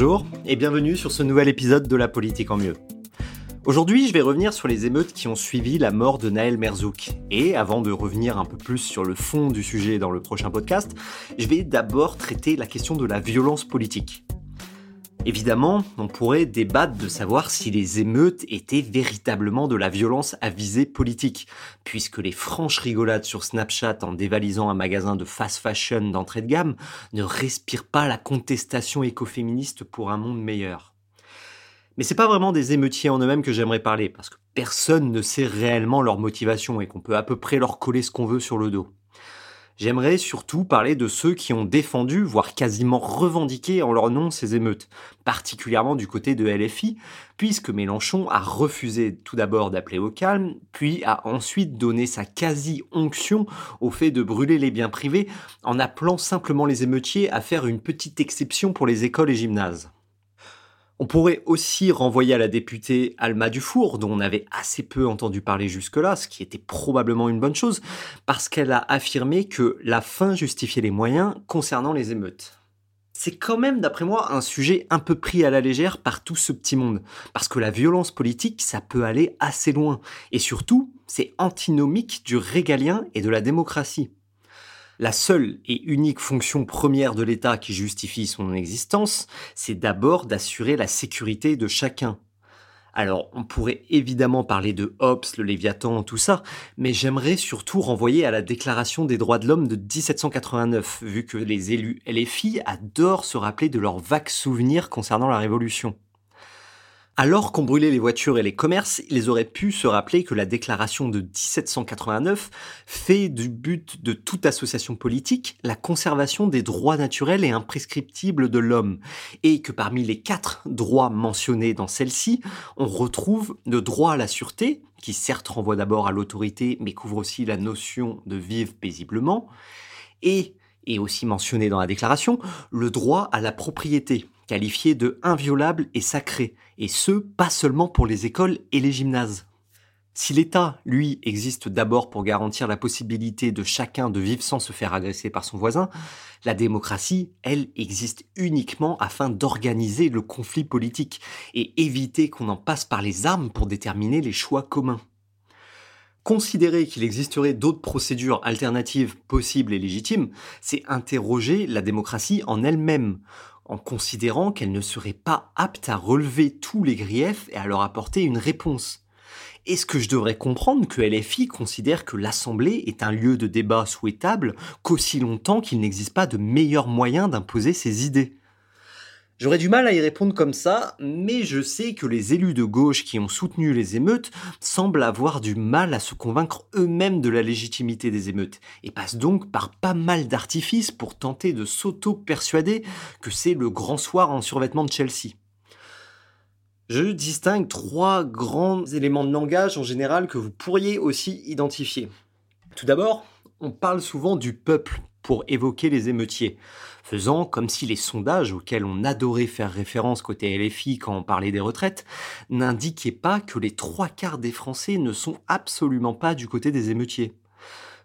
Bonjour et bienvenue sur ce nouvel épisode de La politique en mieux. Aujourd'hui, je vais revenir sur les émeutes qui ont suivi la mort de Naël Merzouk. Et avant de revenir un peu plus sur le fond du sujet dans le prochain podcast, je vais d'abord traiter la question de la violence politique. Évidemment, on pourrait débattre de savoir si les émeutes étaient véritablement de la violence à visée politique, puisque les franches rigolades sur Snapchat en dévalisant un magasin de fast fashion d'entrée de gamme ne respirent pas la contestation écoféministe pour un monde meilleur. Mais c'est pas vraiment des émeutiers en eux-mêmes que j'aimerais parler, parce que personne ne sait réellement leur motivation et qu'on peut à peu près leur coller ce qu'on veut sur le dos. J'aimerais surtout parler de ceux qui ont défendu, voire quasiment revendiqué en leur nom ces émeutes, particulièrement du côté de LFI, puisque Mélenchon a refusé tout d'abord d'appeler au calme, puis a ensuite donné sa quasi-onction au fait de brûler les biens privés en appelant simplement les émeutiers à faire une petite exception pour les écoles et gymnases. On pourrait aussi renvoyer à la députée Alma Dufour, dont on avait assez peu entendu parler jusque-là, ce qui était probablement une bonne chose, parce qu'elle a affirmé que la fin justifiait les moyens concernant les émeutes. C'est quand même, d'après moi, un sujet un peu pris à la légère par tout ce petit monde, parce que la violence politique, ça peut aller assez loin, et surtout, c'est antinomique du régalien et de la démocratie. La seule et unique fonction première de l'État qui justifie son existence, c'est d'abord d'assurer la sécurité de chacun. Alors, on pourrait évidemment parler de Hobbes, le Léviathan, tout ça, mais j'aimerais surtout renvoyer à la Déclaration des droits de l'homme de 1789, vu que les élus LFI adorent se rappeler de leurs vagues souvenirs concernant la Révolution. Alors qu'on brûlait les voitures et les commerces, ils auraient pu se rappeler que la déclaration de 1789 fait du but de toute association politique la conservation des droits naturels et imprescriptibles de l'homme, et que parmi les quatre droits mentionnés dans celle-ci, on retrouve le droit à la sûreté, qui certes renvoie d'abord à l'autorité, mais couvre aussi la notion de vivre paisiblement, et, est aussi mentionné dans la déclaration, le droit à la propriété, qualifié de inviolable et sacré, et ce, pas seulement pour les écoles et les gymnases. Si l'État, lui, existe d'abord pour garantir la possibilité de chacun de vivre sans se faire agresser par son voisin, la démocratie, elle, existe uniquement afin d'organiser le conflit politique et éviter qu'on en passe par les armes pour déterminer les choix communs. Considérer qu'il existerait d'autres procédures alternatives possibles et légitimes, c'est interroger la démocratie en elle-même, en considérant qu'elle ne serait pas apte à relever tous les griefs et à leur apporter une réponse. Est-ce que je devrais comprendre que LFI considère que l'Assemblée est un lieu de débat souhaitable qu'aussi longtemps qu'il n'existe pas de meilleur moyen d'imposer ses idées? J'aurais du mal à y répondre comme ça, mais je sais que les élus de gauche qui ont soutenu les émeutes semblent avoir du mal à se convaincre eux-mêmes de la légitimité des émeutes, et passent donc par pas mal d'artifices pour tenter de s'auto-persuader que c'est le grand soir en survêtement de Chelsea. Je distingue trois grands éléments de langage en général que vous pourriez aussi identifier. Tout d'abord, on parle souvent du peuple pour évoquer les émeutiers, faisant comme si les sondages auxquels on adorait faire référence côté LFI quand on parlait des retraites n'indiquaient pas que les trois quarts des Français ne sont absolument pas du côté des émeutiers.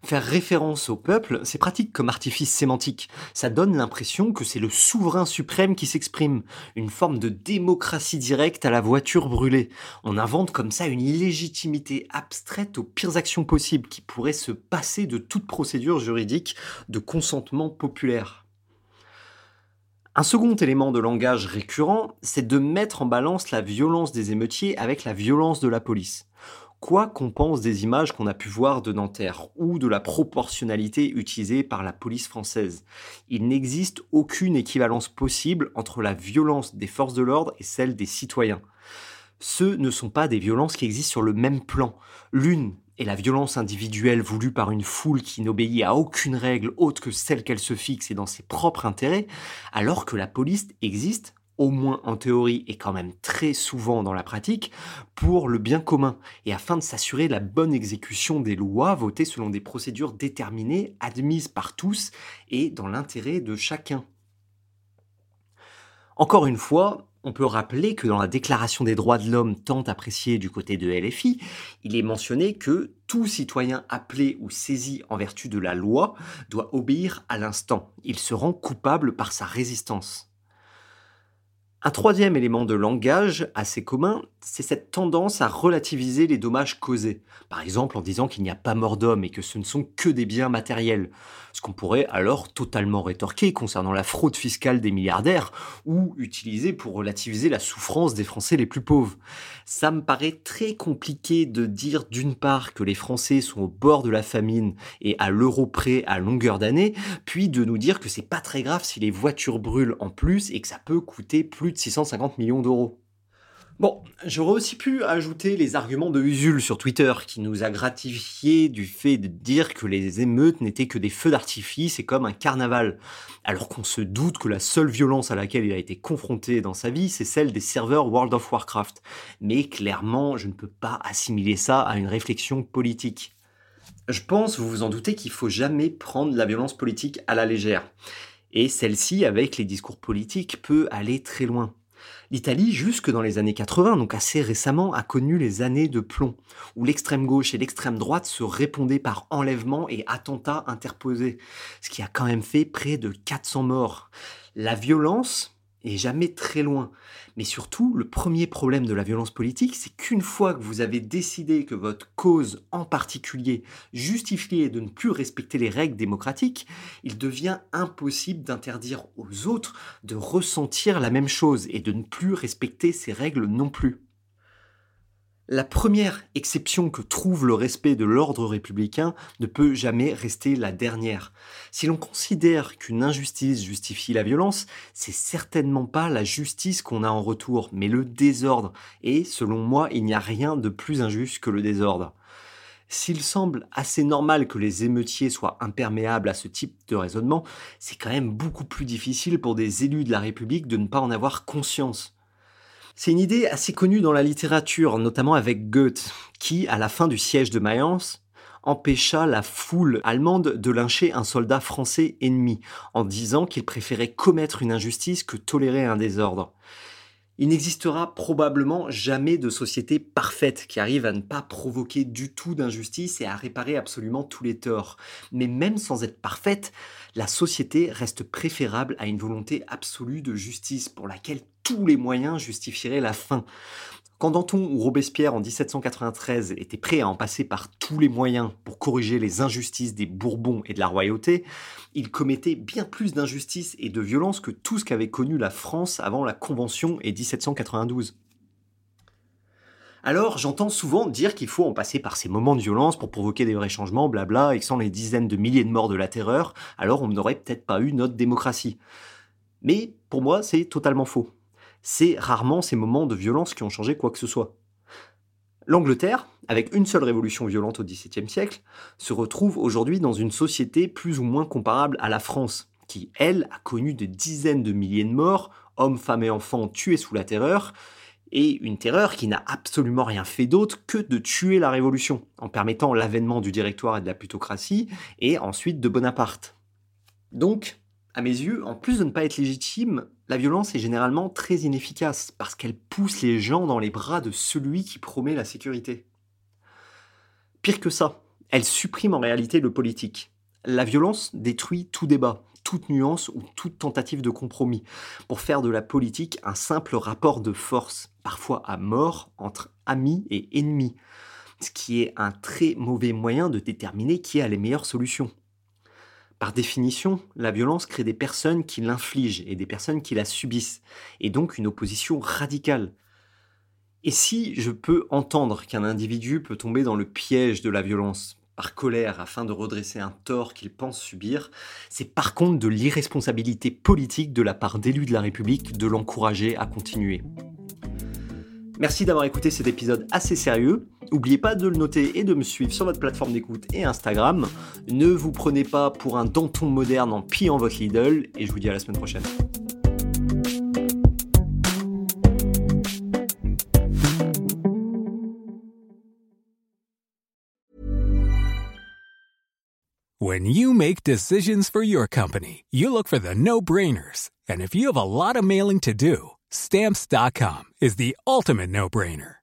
Faire référence au peuple, c'est pratique comme artifice sémantique. Ça donne l'impression que c'est le souverain suprême qui s'exprime, une forme de démocratie directe à la voiture brûlée. On invente comme ça une légitimité abstraite aux pires actions possibles qui pourraient se passer de toute procédure juridique de consentement populaire. Un second élément de langage récurrent, c'est de mettre en balance la violence des émeutiers avec la violence de la police quoi qu'on pense des images qu'on a pu voir de Nanterre ou de la proportionnalité utilisée par la police française. Il n'existe aucune équivalence possible entre la violence des forces de l'ordre et celle des citoyens. Ce ne sont pas des violences qui existent sur le même plan. L'une est la violence individuelle voulue par une foule qui n'obéit à aucune règle autre que celle qu'elle se fixe et dans ses propres intérêts, alors que la police existe au moins en théorie et quand même très souvent dans la pratique, pour le bien commun et afin de s'assurer la bonne exécution des lois votées selon des procédures déterminées, admises par tous et dans l'intérêt de chacun. Encore une fois, on peut rappeler que dans la Déclaration des droits de l'homme tant appréciée du côté de LFI, il est mentionné que tout citoyen appelé ou saisi en vertu de la loi doit obéir à l'instant. Il se rend coupable par sa résistance. Un troisième élément de langage assez commun, c'est cette tendance à relativiser les dommages causés. Par exemple en disant qu'il n'y a pas mort d'homme et que ce ne sont que des biens matériels. Ce qu'on pourrait alors totalement rétorquer concernant la fraude fiscale des milliardaires ou utiliser pour relativiser la souffrance des Français les plus pauvres. Ça me paraît très compliqué de dire d'une part que les Français sont au bord de la famine et à l'euro près à longueur d'année, puis de nous dire que c'est pas très grave si les voitures brûlent en plus et que ça peut coûter plus de 650 millions d'euros. Bon, j'aurais aussi pu ajouter les arguments de Usul sur Twitter, qui nous a gratifié du fait de dire que les émeutes n'étaient que des feux d'artifice et comme un carnaval, alors qu'on se doute que la seule violence à laquelle il a été confronté dans sa vie, c'est celle des serveurs World of Warcraft. Mais clairement, je ne peux pas assimiler ça à une réflexion politique. Je pense, vous vous en doutez, qu'il faut jamais prendre la violence politique à la légère. Et celle-ci, avec les discours politiques, peut aller très loin. L'Italie, jusque dans les années 80, donc assez récemment, a connu les années de plomb, où l'extrême gauche et l'extrême droite se répondaient par enlèvement et attentats interposés, ce qui a quand même fait près de 400 morts. La violence, et jamais très loin. Mais surtout, le premier problème de la violence politique, c'est qu'une fois que vous avez décidé que votre cause en particulier justifiait de ne plus respecter les règles démocratiques, il devient impossible d'interdire aux autres de ressentir la même chose et de ne plus respecter ces règles non plus. La première exception que trouve le respect de l'ordre républicain ne peut jamais rester la dernière. Si l'on considère qu'une injustice justifie la violence, c'est certainement pas la justice qu'on a en retour, mais le désordre. Et selon moi, il n'y a rien de plus injuste que le désordre. S'il semble assez normal que les émeutiers soient imperméables à ce type de raisonnement, c'est quand même beaucoup plus difficile pour des élus de la République de ne pas en avoir conscience. C'est une idée assez connue dans la littérature, notamment avec Goethe, qui, à la fin du siège de Mayence, empêcha la foule allemande de lyncher un soldat français ennemi, en disant qu'il préférait commettre une injustice que tolérer un désordre. Il n'existera probablement jamais de société parfaite qui arrive à ne pas provoquer du tout d'injustice et à réparer absolument tous les torts. Mais même sans être parfaite, la société reste préférable à une volonté absolue de justice pour laquelle tous les moyens justifieraient la fin. Quand Danton ou Robespierre en 1793 étaient prêts à en passer par tous les moyens pour corriger les injustices des Bourbons et de la royauté, ils commettaient bien plus d'injustices et de violences que tout ce qu'avait connu la France avant la Convention et 1792. Alors j'entends souvent dire qu'il faut en passer par ces moments de violence pour provoquer des vrais changements, blabla, et que sans les dizaines de milliers de morts de la terreur, alors on n'aurait peut-être pas eu notre démocratie. Mais pour moi, c'est totalement faux c'est rarement ces moments de violence qui ont changé quoi que ce soit. L'Angleterre, avec une seule révolution violente au XVIIe siècle, se retrouve aujourd'hui dans une société plus ou moins comparable à la France, qui, elle, a connu des dizaines de milliers de morts, hommes, femmes et enfants tués sous la terreur, et une terreur qui n'a absolument rien fait d'autre que de tuer la révolution, en permettant l'avènement du directoire et de la plutocratie, et ensuite de Bonaparte. Donc, à mes yeux, en plus de ne pas être légitime, la violence est généralement très inefficace parce qu'elle pousse les gens dans les bras de celui qui promet la sécurité. Pire que ça, elle supprime en réalité le politique. La violence détruit tout débat, toute nuance ou toute tentative de compromis, pour faire de la politique un simple rapport de force, parfois à mort, entre amis et ennemis, ce qui est un très mauvais moyen de déterminer qui a les meilleures solutions. Par définition, la violence crée des personnes qui l'infligent et des personnes qui la subissent, et donc une opposition radicale. Et si je peux entendre qu'un individu peut tomber dans le piège de la violence, par colère afin de redresser un tort qu'il pense subir, c'est par contre de l'irresponsabilité politique de la part d'élus de la République de l'encourager à continuer. Merci d'avoir écouté cet épisode assez sérieux. N'oubliez pas de le noter et de me suivre sur votre plateforme d'écoute et Instagram. Ne vous prenez pas pour un danton moderne en pillant votre Lidl et je vous dis à la semaine prochaine. When you make decisions for your company, you look for the no-brainers. And if you have a lot of mailing to do, Stamps.com is the ultimate no brainer.